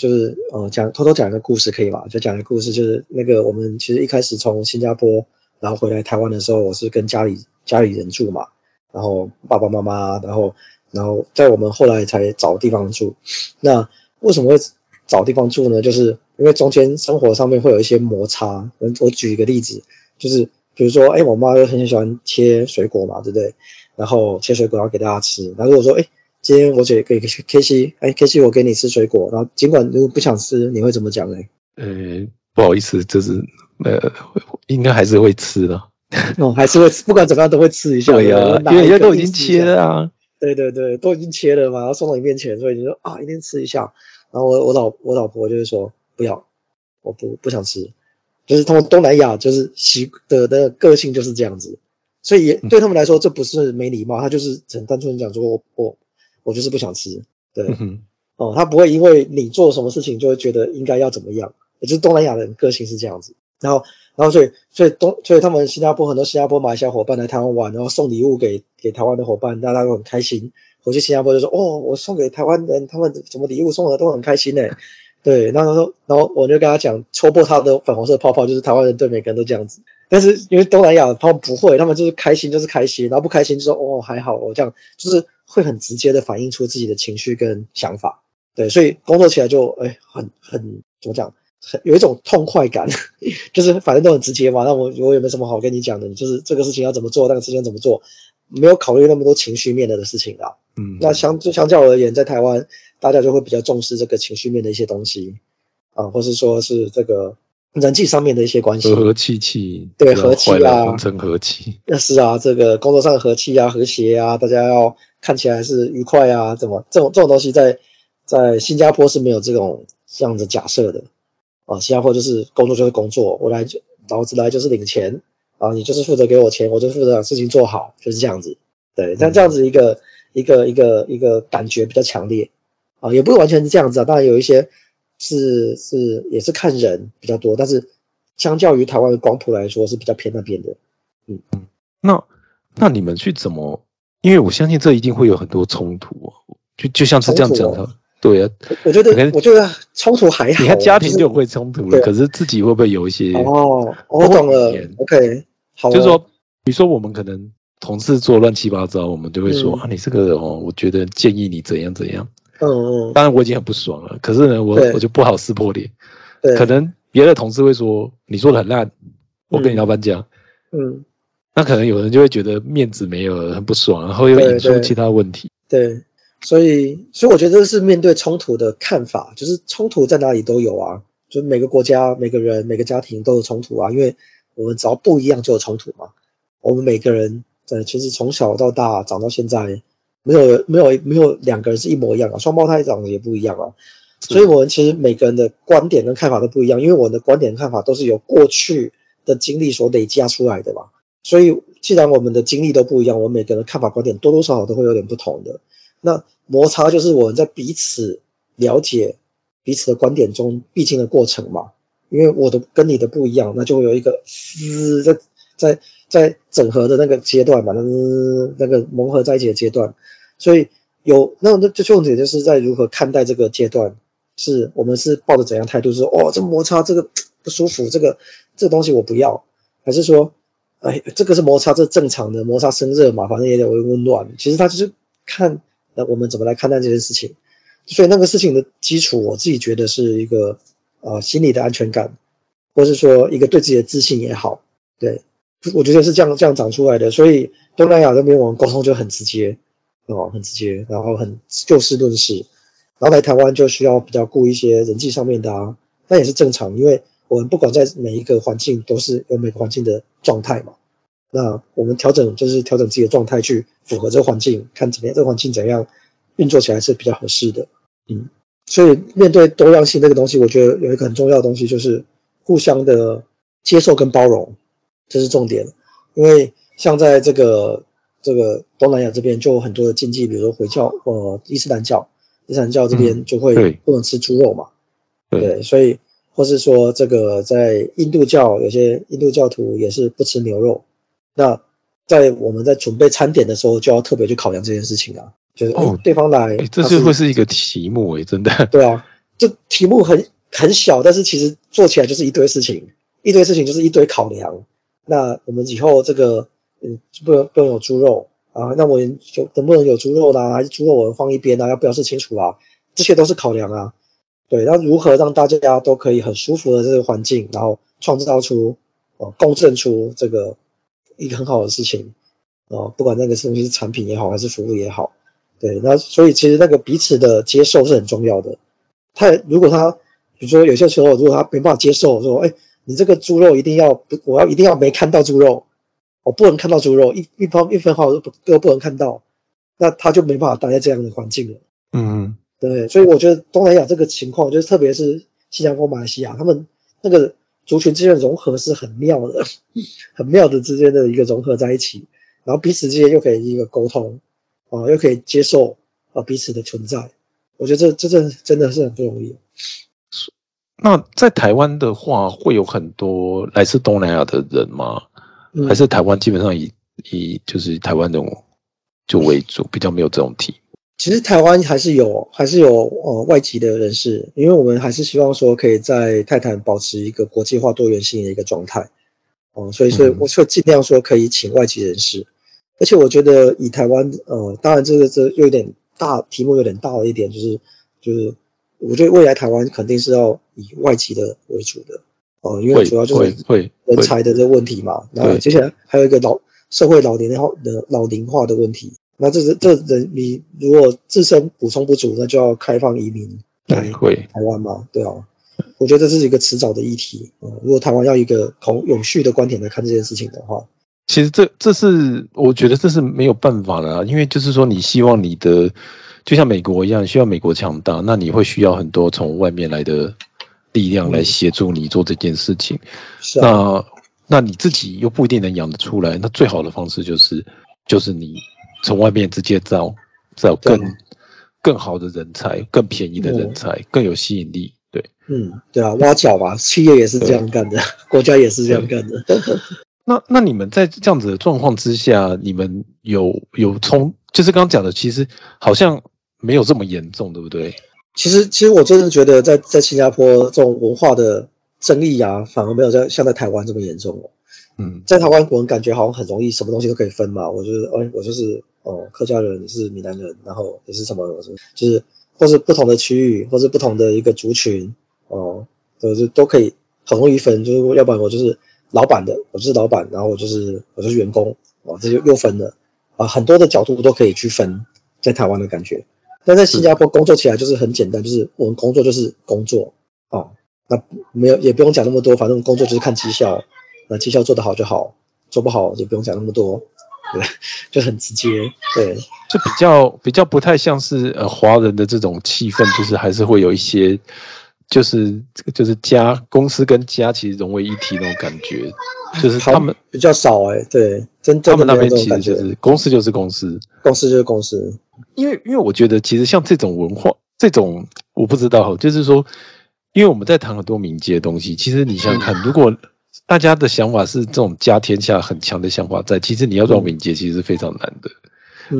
就是呃讲偷偷讲一个故事可以吗？就讲一个故事，就是那个我们其实一开始从新加坡。然后回来台湾的时候，我是跟家里家里人住嘛，然后爸爸妈妈，然后然后在我们后来才找地方住。那为什么会找地方住呢？就是因为中间生活上面会有一些摩擦。我我举一个例子，就是比如说，哎，我妈就很喜欢切水果嘛，对不对？然后切水果要给大家吃。那如果说，哎，今天我姐给 K C，哎，K C 我给你吃水果，然后尽管如果不想吃，你会怎么讲呢？呃，不好意思，就是。呃，应该还是会吃的，哦，还是会吃，不管怎么样都会吃一下。对呀，因为人家都已经切了啊。对对对，都已经切了嘛，然后送到你面前，所以你说啊，一定吃一下。然后我我老我老婆就会说不要，我不不想吃。就是他们东南亚就是习的的个性就是这样子，所以对他们来说这不是没礼貌，他就是很单纯讲说我我我就是不想吃。对，哦，他不会因为你做什么事情就会觉得应该要怎么样，也就是东南亚人个性是这样子。然后，然后所以，所以东，所以他们新加坡很多新加坡、马来西亚伙伴来台湾玩，然后送礼物给给台湾的伙伴，大家都很开心。回去新加坡就说，哦，我送给台湾人，他们什么礼物送的都很开心呢。对，然后他说，然后我就跟他讲，戳破他的粉红色泡泡，就是台湾人对每个人都这样子。但是因为东南亚他们不会，他们就是开心就是开心，然后不开心就说，哦，还好，我这样就是会很直接的反映出自己的情绪跟想法。对，所以工作起来就哎，很很怎么讲？很有一种痛快感，就是反正都很直接嘛。那我我有没有什么好跟你讲的？就是这个事情要怎么做，那个事情怎么做，没有考虑那么多情绪面的的事情啦。嗯，那相就相较而言，在台湾大家就会比较重视这个情绪面的一些东西啊，或是说是这个人际上面的一些关系，和和气气，对和气啊，成和气。那是啊，这个工作上的和气啊，和谐啊，大家要看起来是愉快啊，怎么这种这种东西在在新加坡是没有这种这样的假设的。啊，新加坡就是工作就是工作，我来就老子来就是领钱啊，你就是负责给我钱，我就负责把事情做好，就是这样子。对，但这样子一个一个一个一个感觉比较强烈啊，也不是完全是这样子啊，当然有一些是是也是看人比较多，但是相较于台湾的光谱来说是比较偏那边的。嗯嗯，那那你们去怎么？因为我相信这一定会有很多冲突，就就像是这样讲的。对啊，我觉得我觉得冲突还好。你看家庭就会冲突了，可是自己会不会有一些？哦，我懂了。OK，好。就是说，比如说我们可能同事做乱七八糟，我们就会说啊，你这个哦，我觉得建议你怎样怎样。嗯嗯。当然我已经很不爽了，可是呢，我我就不好撕破脸。对。可能别的同事会说你做的很烂，我跟你老板讲。嗯。那可能有人就会觉得面子没有了，很不爽，然后又引出其他问题。对。所以，所以我觉得这是面对冲突的看法，就是冲突在哪里都有啊，就每个国家、每个人、每个家庭都有冲突啊，因为我们只要不一样就有冲突嘛。我们每个人，呃，其实从小到大长到现在，没有没有没有两个人是一模一样啊，双胞胎长得也不一样啊。所以我们其实每个人的观点跟看法都不一样，因为我的观点看法都是由过去的经历所累加出来的嘛。所以既然我们的经历都不一样，我们每个人看法观点多多少少都会有点不同的。那摩擦就是我们在彼此了解彼此的观点中必经的过程嘛。因为我的跟你的不一样，那就会有一个嘶在在在整合的那个阶段嘛，那那个融合在一起的阶段。所以有那那就重点就是在如何看待这个阶段，是我们是抱着怎样态度，说哦这摩擦这个不舒服，这个这个东西我不要，还是说哎这个是摩擦，这正常的摩擦生热嘛，反正也得温温暖。其实他就是看那我们怎么来看待这件事情。所以那个事情的基础，我自己觉得是一个。呃，心理的安全感，或是说一个对自己的自信也好，对，我觉得是这样这样长出来的。所以东南亚那边我们沟通就很直接，哦，很直接，然后很就事论事。然后来台湾就需要比较顾一些人际上面的啊，那也是正常，因为我们不管在每一个环境都是有每个环境的状态嘛。那我们调整就是调整自己的状态去符合这个环境，看怎么样这个环境怎样运作起来是比较合适的，嗯。所以面对多样性这个东西，我觉得有一个很重要的东西就是互相的接受跟包容，这是重点。因为像在这个这个东南亚这边就有很多的禁忌，比如说回教呃伊斯兰教，伊斯兰教这边就会不能吃猪肉嘛，对，所以或是说这个在印度教有些印度教徒也是不吃牛肉，那在我们在准备餐点的时候就要特别去考量这件事情啊。就是哦，对方来，这就会是一个题目诶，真的。对啊，这题目很很小，但是其实做起来就是一堆事情，一堆事情就是一堆考量。那我们以后这个，嗯，不能不能有猪肉啊？那我有能不能有猪肉呢？还是猪肉我们放一边啊？要表示清楚啊？这些都是考量啊。对，那如何让大家都可以很舒服的这个环境，然后创造出哦，共振出这个一个很好的事情哦，不管那个东西是产品也好，还是服务也好。对，那所以其实那个彼此的接受是很重要的。他如果他，比如说有些时候，如果他没办法接受，说，哎，你这个猪肉一定要，我要一定要没看到猪肉，我不能看到猪肉，一一方一分毫都不都不能看到，那他就没办法待在这样的环境了。嗯，对，所以我觉得东南亚这个情况，就是特别是新加坡、马来西亚，他们那个族群之间的融合是很妙的，很妙的之间的一个融合在一起，然后彼此之间又可以一个沟通。啊，又可以接受啊彼此的存在，我觉得这这真真的是很不容易。那在台湾的话，会有很多来自东南亚的人吗？还是台湾基本上以以就是台湾这种就为主，比较没有这种题。其实台湾还是有还是有呃外籍的人士，因为我们还是希望说可以在泰坦保持一个国际化多元性的一个状态。哦，所以所以我会尽量说可以请外籍人士。而且我觉得以台湾，呃，当然这个这又有点大，题目有点大了一点，就是就是，我觉得未来台湾肯定是要以外籍的为主的，哦，因为主要就是人才的这个问题嘛。然后接下来还有一个老社会老龄化的老龄化的问题，那这是这人你如果自身补充不足，那就要开放移民来台湾嘛，对啊。我觉得这是一个迟早的议题，嗯，如果台湾要一个从永续的观点来看这件事情的话。其实这这是我觉得这是没有办法的啊，因为就是说你希望你的就像美国一样，需要美国强大，那你会需要很多从外面来的力量来协助你做这件事情。那那你自己又不一定能养得出来，那最好的方式就是就是你从外面直接招招更更好的人才，更便宜的人才，更有吸引力。对，嗯，对啊，挖角吧，企业也是这样干的，国家也是这样干的。那那你们在这样子的状况之下，你们有有从就是刚刚讲的，其实好像没有这么严重，对不对？其实其实我真的觉得，在在新加坡这种文化的争议啊，反而没有在像在台湾这么严重哦。嗯，在台湾我们感觉好像很容易，什么东西都可以分嘛。我就是，哎，我就是哦，客家人是闽南人，然后你是什么什么，就是或是不同的区域，或是不同的一个族群哦，都是都可以很容易分，就是要不然我就是。老板的，我就是老板，然后我就是我就是员工，哦，这就又分了啊，很多的角度都可以去分，在台湾的感觉，但在新加坡工作起来就是很简单，就是我们工作就是工作，哦，那没有也不用讲那么多，反正工作就是看绩效，那绩效做得好就好，做不好也不用讲那么多，对，就很直接，对，就比较比较不太像是呃华人的这种气氛，就是还是会有一些。就是这个，就是家公司跟家其实融为一体那种感觉，就是他们比较少哎，对，真他们那边其实就是公司就是公司，公司就是公司。因为因为我觉得其实像这种文化，这种我不知道，就是说，因为我们在谈很多敏捷的东西，其实你想想看，如果大家的想法是这种家天下很强的想法在，其实你要做敏捷，其实是非常难的，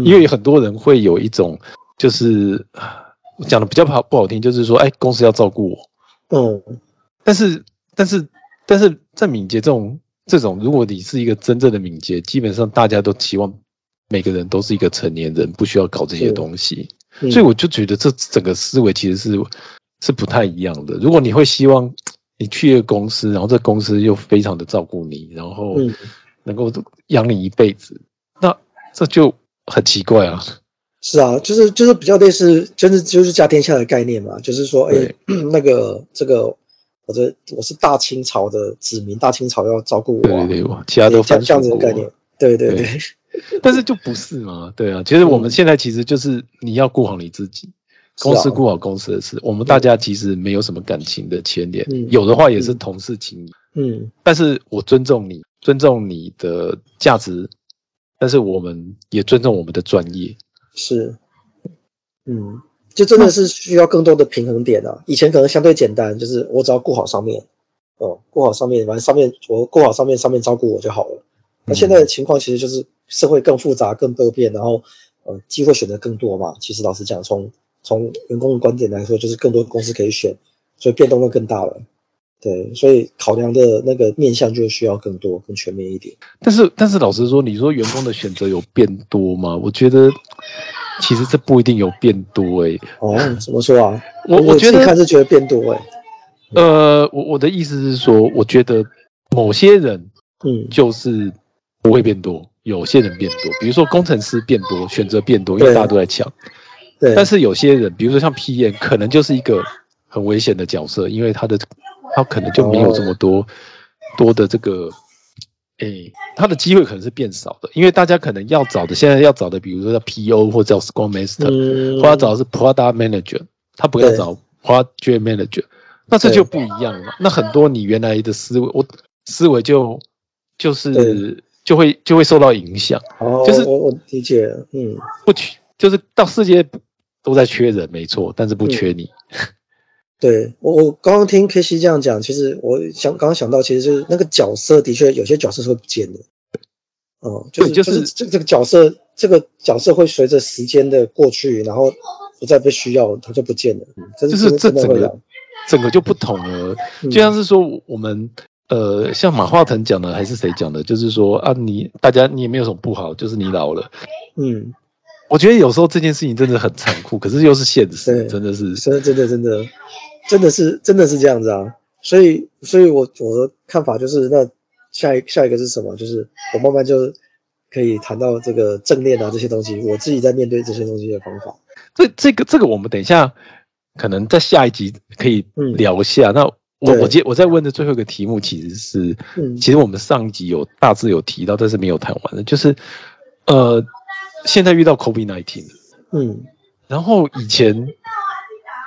因为很多人会有一种，就是讲的比较不好不好听，就是说，哎，公司要照顾我，嗯，但是但是但是在敏捷这种这种，如果你是一个真正的敏捷，基本上大家都期望每个人都是一个成年人，不需要搞这些东西。所以我就觉得这整个思维其实是是不太一样的。如果你会希望你去一个公司，然后这公司又非常的照顾你，然后能够养你一辈子，那这就很奇怪啊。是啊，就是就是比较类似，真的就是家天下的概念嘛。就是说，哎，那个这个，我这我是大清朝的子民，大清朝要照顾我，对对对，其他都这样子的概念，对对对。但是就不是嘛？对啊，其实我们现在其实就是你要顾好你自己，公司顾好公司的事。我们大家其实没有什么感情的牵连，有的话也是同事情谊。嗯，但是我尊重你，尊重你的价值，但是我们也尊重我们的专业。是，嗯，就真的是需要更多的平衡点啊。以前可能相对简单，就是我只要顾好上面，哦，顾好上面，反正上面我顾好上面，上面照顾我就好了。那现在的情况其实就是社会更复杂、更多变，然后呃机会选择更多嘛。其实老实讲，从从员工的观点来说，就是更多公司可以选，所以变动会更大了。对，所以考量的那个面向就需要更多、更全面一点。但是但是老实说，你说员工的选择有变多吗？我觉得其实这不一定有变多诶。哦，怎么说啊？我我觉得看是觉得变多诶。呃，我我的意思是说，我觉得某些人嗯就是。不会变多，有些人变多，比如说工程师变多，选择变多，因为大家都在抢。对。但是有些人，比如说像 PM，可能就是一个很危险的角色，因为他的他可能就没有这么多多的这个，哎，他的机会可能是变少的，因为大家可能要找的现在要找的，比如说叫 PO 或者叫 Scrum Master，或者找的是 Product Manager，他不要找 Project Manager，那这就不一样了。那很多你原来的思维，我思维就就是。就会就会受到影响，就是我我理解，嗯，不缺，就是到世界都在缺人，没错，但是不缺你。对我我刚刚听 K C 这样讲，其实我想刚刚想到，其实就是那个角色的确有些角色是会不见的，哦，就是就是这这个角色这个角色会随着时间的过去，然后不再被需要，它就不见了，就是这整个整个就不同了，就像是说我们。呃，像马化腾讲的还是谁讲的？就是说啊，你大家你也没有什么不好，就是你老了。嗯，我觉得有时候这件事情真的很残酷，可是又是现实，真的是，真的真的真的真的是真的是这样子啊。所以，所以我我的看法就是，那下一下一个是什么？就是我慢慢就可以谈到这个正念啊这些东西，我自己在面对这些东西的方法。这这个这个我们等一下可能在下一集可以聊一下。那。我我接我在问的最后一个题目其实是，其实我们上一集有大致有提到，但是没有谈完的，就是呃，现在遇到 COVID nineteen，嗯，然后以前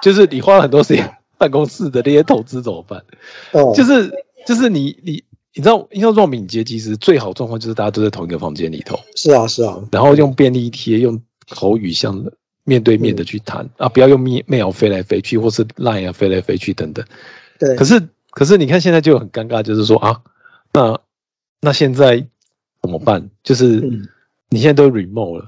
就是你花了很多时间办公室的那些投资怎么办？哦，就是就是你你你知道，要做敏捷，其实最好状况就是大家都在同一个房间里头，是啊是啊，然后用便利贴，用口语像面对面的去谈啊，不要用 mail 飞来飞去，或是 line 啊飞来飞去等等。对，可是可是你看现在就很尴尬，就是说啊，那那现在怎么办？就是你现在都 remote 了，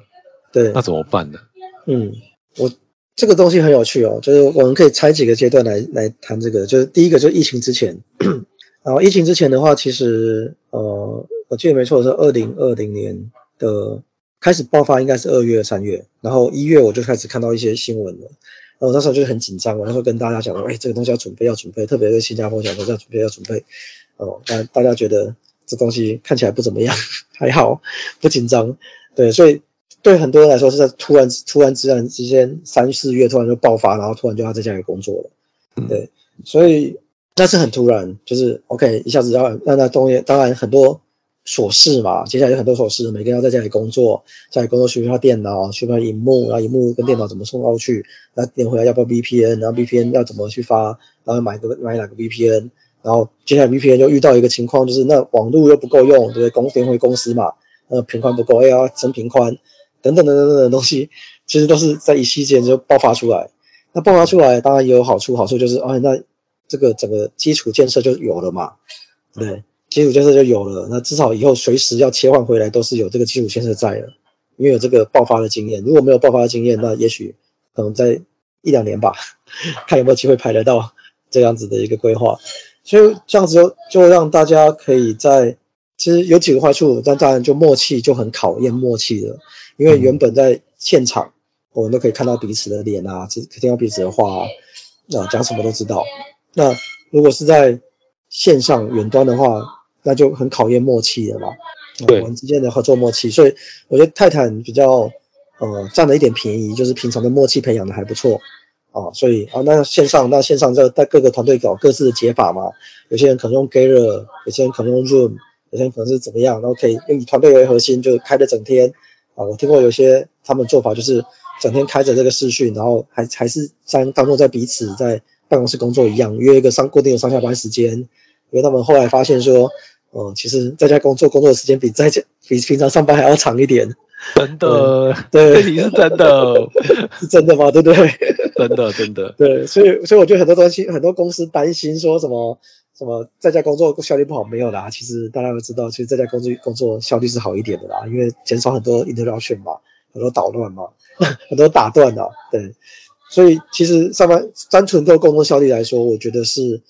对，那怎么办呢？嗯，我这个东西很有趣哦，就是我们可以拆几个阶段来来谈这个。就是第一个就是疫情之前，然后疫情之前的话，其实呃，我记得没错是二零二零年的开始爆发，应该是二月三月，然后一月我就开始看到一些新闻了。然后那时候就很紧张，我那时候跟大家讲说，哎，这个东西要准备，要准备，特别是新加坡讲说要准备，要准备。哦，但大家觉得这东西看起来不怎么样，还好，不紧张。对，所以对很多人来说是在突然突然之然之间三四月突然就爆发，然后突然就要在家里工作了。对，所以那是很突然，就是 OK 一下子要那那东西，当然很多。琐事嘛，接下来有很多琐事，每个人要在家里工作，家里工作需不需要电脑，需不需要荧幕，然后荧幕跟电脑怎么送过去，然后连回来要不要 VPN，然后 VPN 要怎么去发，然后买个买哪个 VPN，然后接下来 VPN 就遇到一个情况，就是那网络又不够用，对不对？公连回公司嘛，呃，频宽不够，要增频宽，等等等等等等东西，其实都是在一期间就爆发出来。那爆发出来当然也有好处，好处就是哎，那这个整个基础建设就有了嘛，对，基础建设就有了，那至少以后随时要切换回来都是有这个基础建设在的，因为有这个爆发的经验。如果没有爆发的经验，那也许可能在一两年吧，看有没有机会排得到这样子的一个规划。所以这样子就就让大家可以在，其实有几个坏处，但当然就默契就很考验默契了，因为原本在现场。我们都可以看到彼此的脸啊，听听到彼此的话啊，那讲什么都知道。那如果是在线上远端的话，那就很考验默契了嘛。对，我们之间的合作默契。所以我觉得泰坦比较呃占了一点便宜，就是平常的默契培养的还不错啊。所以啊，那线上那线上在在各个团队搞各自的解法嘛。有些人可能用 Gather，有些人可能用 Zoom，有些人可能是怎么样，然后可以以团队为核心，就开了整天啊。我听过有些他们做法就是。整天开着这个视讯，然后还还是像当做在彼此在办公室工作一样，约一个上固定的上下班时间。因为他们后来发现说，嗯，其实在家工作工作的时间比在家比平常上班还要长一点。真的，对，你是真的，是真的吗？对不对？真的，真的。对，所以所以我觉得很多东西，很多公司担心说什么什么在家工作效率不好，没有啦。其实大家都知道，其实在家工作工作效率是好一点的啦，因为减少很多 interruption 嘛，很多捣乱嘛。很多打断的，对，所以其实上班单纯做工作效率来说，我觉得是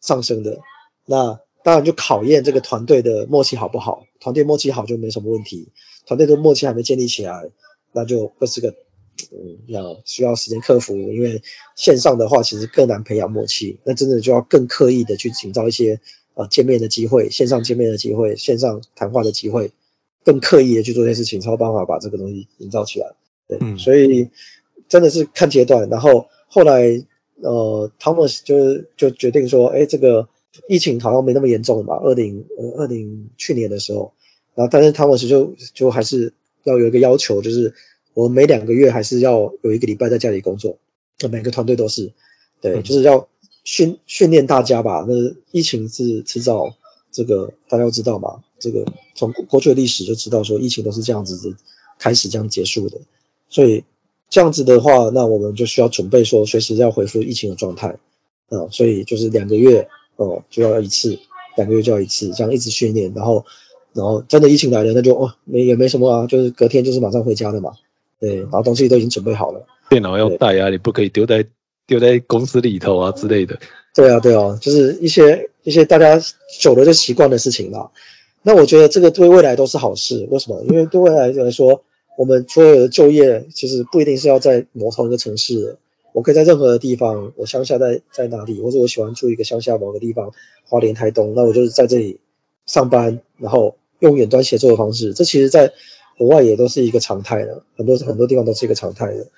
上升的。那当然就考验这个团队的默契好不好，团队默契好就没什么问题。团队的默契还没建立起来，那就会是个嗯要需要时间克服。因为线上的话其实更难培养默契，那真的就要更刻意的去营造一些呃见面的机会，线上见面的机会，线上谈话的机会，更刻意的去做这些事情，才有办法把这个东西营造起来。对，所以真的是看阶段，然后后来呃，Thomas 就就决定说，哎，这个疫情好像没那么严重了吧，二零呃二零去年的时候，然后但是 Thomas 就就还是要有一个要求，就是我每两个月还是要有一个礼拜在家里工作，每个团队都是，对，就是要训训练大家吧。那疫情是迟早这个大家都知道嘛，这个从过去的历史就知道说疫情都是这样子的开始这样结束的。所以这样子的话，那我们就需要准备说，随时要恢复疫情的状态，啊，所以就是两个月哦就要一次，两个月就要一次，这样一直训练，然后，然后真的疫情来了，那就哦没也没什么啊，就是隔天就是马上回家的嘛，对，然后东西都已经准备好了，电脑要带啊，你不可以丢在丢在公司里头啊之类的。对啊，对啊，就是一些一些大家久了就习惯的事情啦。那我觉得这个对未来都是好事，为什么？因为对未来来说。我们所有的就业其实不一定是要在某同一个城市，我可以在任何的地方。我乡下在在哪里，或者我喜欢住一个乡下某个地方，花莲、台东，那我就是在这里上班，然后用远端协作的方式。这其实在国外也都是一个常态的，很多很多地方都是一个常态的。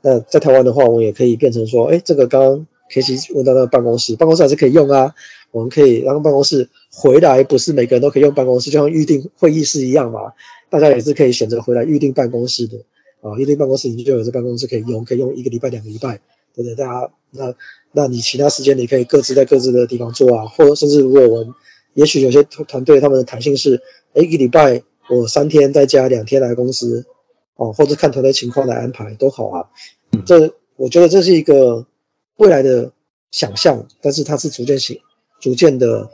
那在台湾的话，我们也可以变成说，哎，这个刚刚 K C 问到那个办公室，办公室还是可以用啊。我们可以让办公室回来，不是每个人都可以用办公室，就像预定会议室一样嘛。大家也是可以选择回来预定办公室的啊，预定办公室你就有这办公室可以用，可以用一个礼拜、两个礼拜，对不对？大家那那你其他时间你可以各自在各自的地方做啊，或者甚至如果我们也许有些团队他们的弹性是，哎一个礼拜我三天在家，两天来公司，哦，或者看团队情况来安排都好啊。这我觉得这是一个未来的想象，但是它是逐渐形、逐渐的、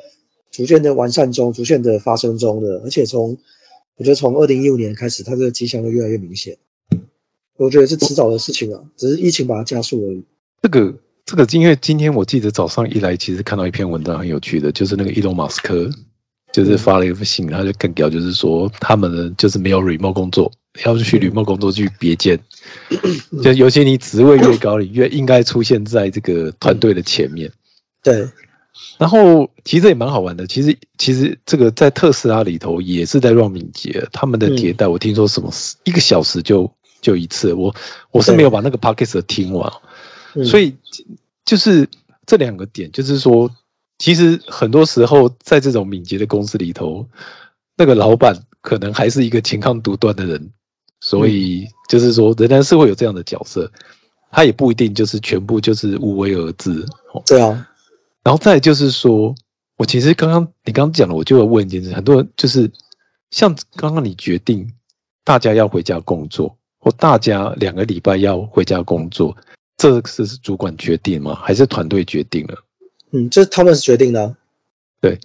逐渐的完善中、逐渐的发生中的，而且从我觉得从二零一五年开始，它这个迹象就越来越明显。我觉得是迟早的事情啊，只是疫情把它加速而已。这个这个，因为今天我记得早上一来，其实看到一篇文章很有趣的，就是那个伊隆马斯克就是发了一封信，然后就更屌，就是说他们就是没有 remote 工作，要去 remote 工作去别间，就尤其你职位越高，你越应该出现在这个团队的前面。对。然后其实也蛮好玩的，其实其实这个在特斯拉里头也是在 run 敏捷，他们的迭代我听说什么一个小时就就一次，我我是没有把那个 p o c k e t 听完，所以就是这两个点，就是说其实很多时候在这种敏捷的公司里头，那个老板可能还是一个情抗独断的人，所以就是说仍然是会有这样的角色，他也不一定就是全部就是无为而治，对啊。然后再就是说，我其实刚刚你刚刚讲了，我就要问一件事，很多人就是像刚刚你决定大家要回家工作，或大家两个礼拜要回家工作，这是是主管决定吗？还是团队决定了？嗯，这是他们是决定的啊。对，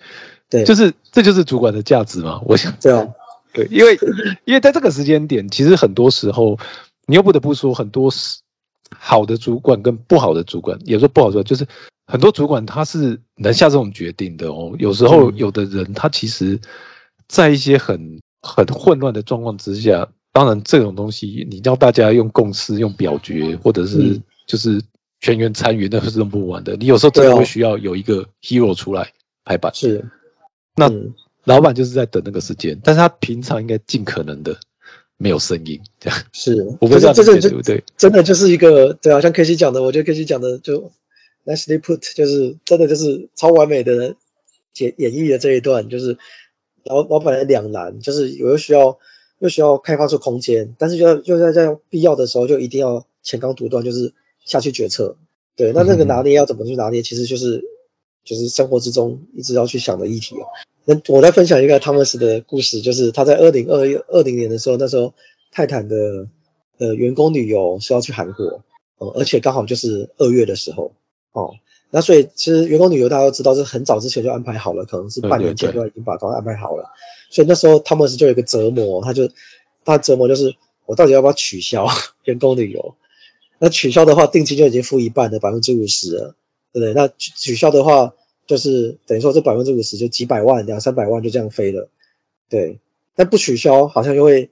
对，就是这就是主管的价值嘛。我想，这样。对，因为因为在这个时间点，其实很多时候你又不得不说，很多是好的主管跟不好的主管，也说不好说，就是很多主管他是能下这种决定的哦。有时候嗯有的人他其实，在一些很很混乱的状况之下，当然这种东西你要大家用共识、用表决，或者是嗯就是全员参与，那是弄不完的。你有时候真的会需要有一个 hero 出来拍板。是。那嗯老板就是在等那个时间，但是他平常应该尽可能的没有声音，这样是，我不知道这这这你觉得对不对？真的就是一个对啊，像 K C 讲的，我觉得 K C 讲的就 nicely put，就是真的就是超完美的演演绎的这一段，就是老老板的两难，就是我又需要又需要开发出空间，但是又要又在这样必要的时候就一定要前刚独断，就是下去决策。对，那那个嗯拿捏要怎么去拿捏，其实就是就是生活之中一直要去想的议题哦。那我再分享一个汤姆斯的故事，就是他在二零二二零年的时候，那时候泰坦的呃员工旅游是要去韩国，呃，而且刚好就是二月的时候哦。那所以其实员工旅游大家都知道是很早之前就安排好了，可能是半年前就已经把它安排好了。所以那时候汤姆斯就有一个折磨，他就他折磨就是我到底要不要取消 员工旅游？那取消的话，定金就已经付一半的百分之五十了，对不对？那取取消的话，就是等于说这百分之五十就几百万、两三百万就这样飞了，对。但不取消，好像又会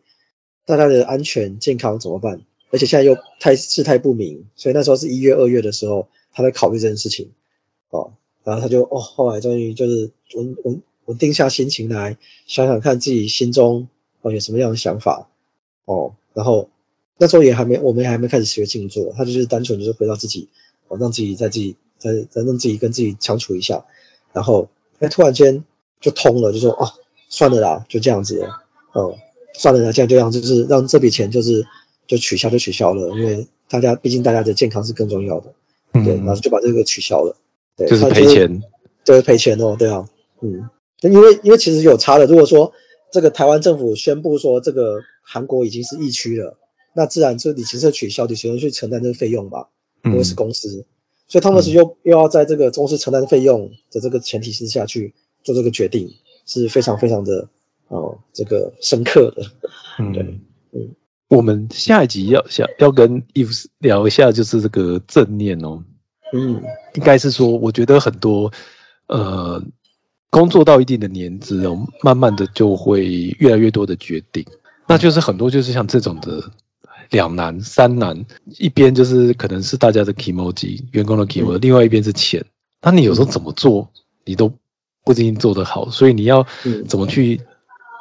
大家的安全健康怎么办？而且现在又态事态不明，所以那时候是一月、二月的时候，他在考虑这件事情，哦，然后他就哦，后来终于就是稳稳稳定下心情来想想看自己心中哦有什么样的想法，哦，然后那时候也还没，我们也还没开始学静坐，他就是单纯就是回到自己，哦，让自己在自己在在让自己跟自己相处一下，然后哎突然间就通了，就说哦算了啦，就这样子了，哦算了啦，这样就这样，就是让这笔钱就是就取消就取消了，因为大家毕竟大家的健康是更重要的，对，然后就把这个取消了，对，嗯就是他赔钱，对，赔钱哦，对啊，嗯，因为因为其实有差的，如果说这个台湾政府宣布说这个韩国已经是疫区了，那自然就旅行社取消，旅行社去承担这个费用吧，因为是公司，所以他们是又又要在这个公司承担费用的这个前提之下去做这个决定，是非常非常的哦这个深刻的，嗯。对嗯。嗯我们下一集要想要跟 Eve 聊一下，就是这个正念哦，嗯。应该是说，我觉得很多呃工作到一定的年资哦，慢慢的就会越来越多的决定，那就是很多就是像这种的两难三难，一边就是可能是大家的 emoji 员工的 emoji，、另外一边是钱，那你有时候怎么做，你都不一定做得好，所以你要嗯怎么去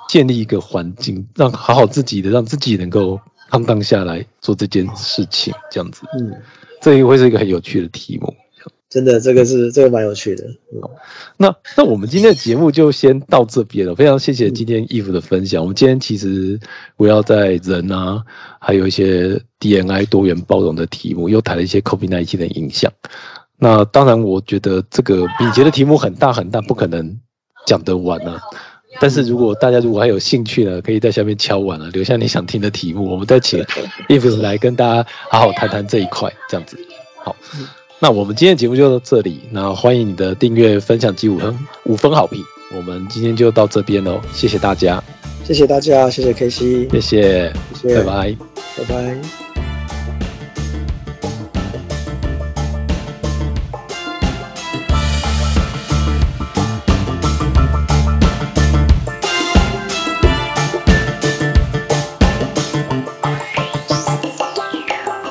建立一个环境，让好好自己的，让自己能够放荡下来做这件事情，这样子，嗯，这也会是一个很有趣的题目。真的这个是这个蛮有趣的，嗯那那我们今天的节目就先到这边了，非常谢谢今天 Eve 的分享。我们今天其实围绕在人啊，还有一些 DNI 多元包容的题目，又谈了一些 COVID-19 的影响。那当然，我觉得这个敏捷的题目很大很大，不可能讲得完啊。但是如果大家如果还有兴趣呢，可以在下面敲完了，留下你想听的题目，我们再请 Eve 来跟大家好好谈谈这一块，这样子。好，那我们今天的节目就到这里，那欢迎你的订阅、分享及五分五分好评。我们今天就到这边喽，谢谢大家，谢谢大家，谢谢 K C，谢谢，谢谢，拜拜。拜拜。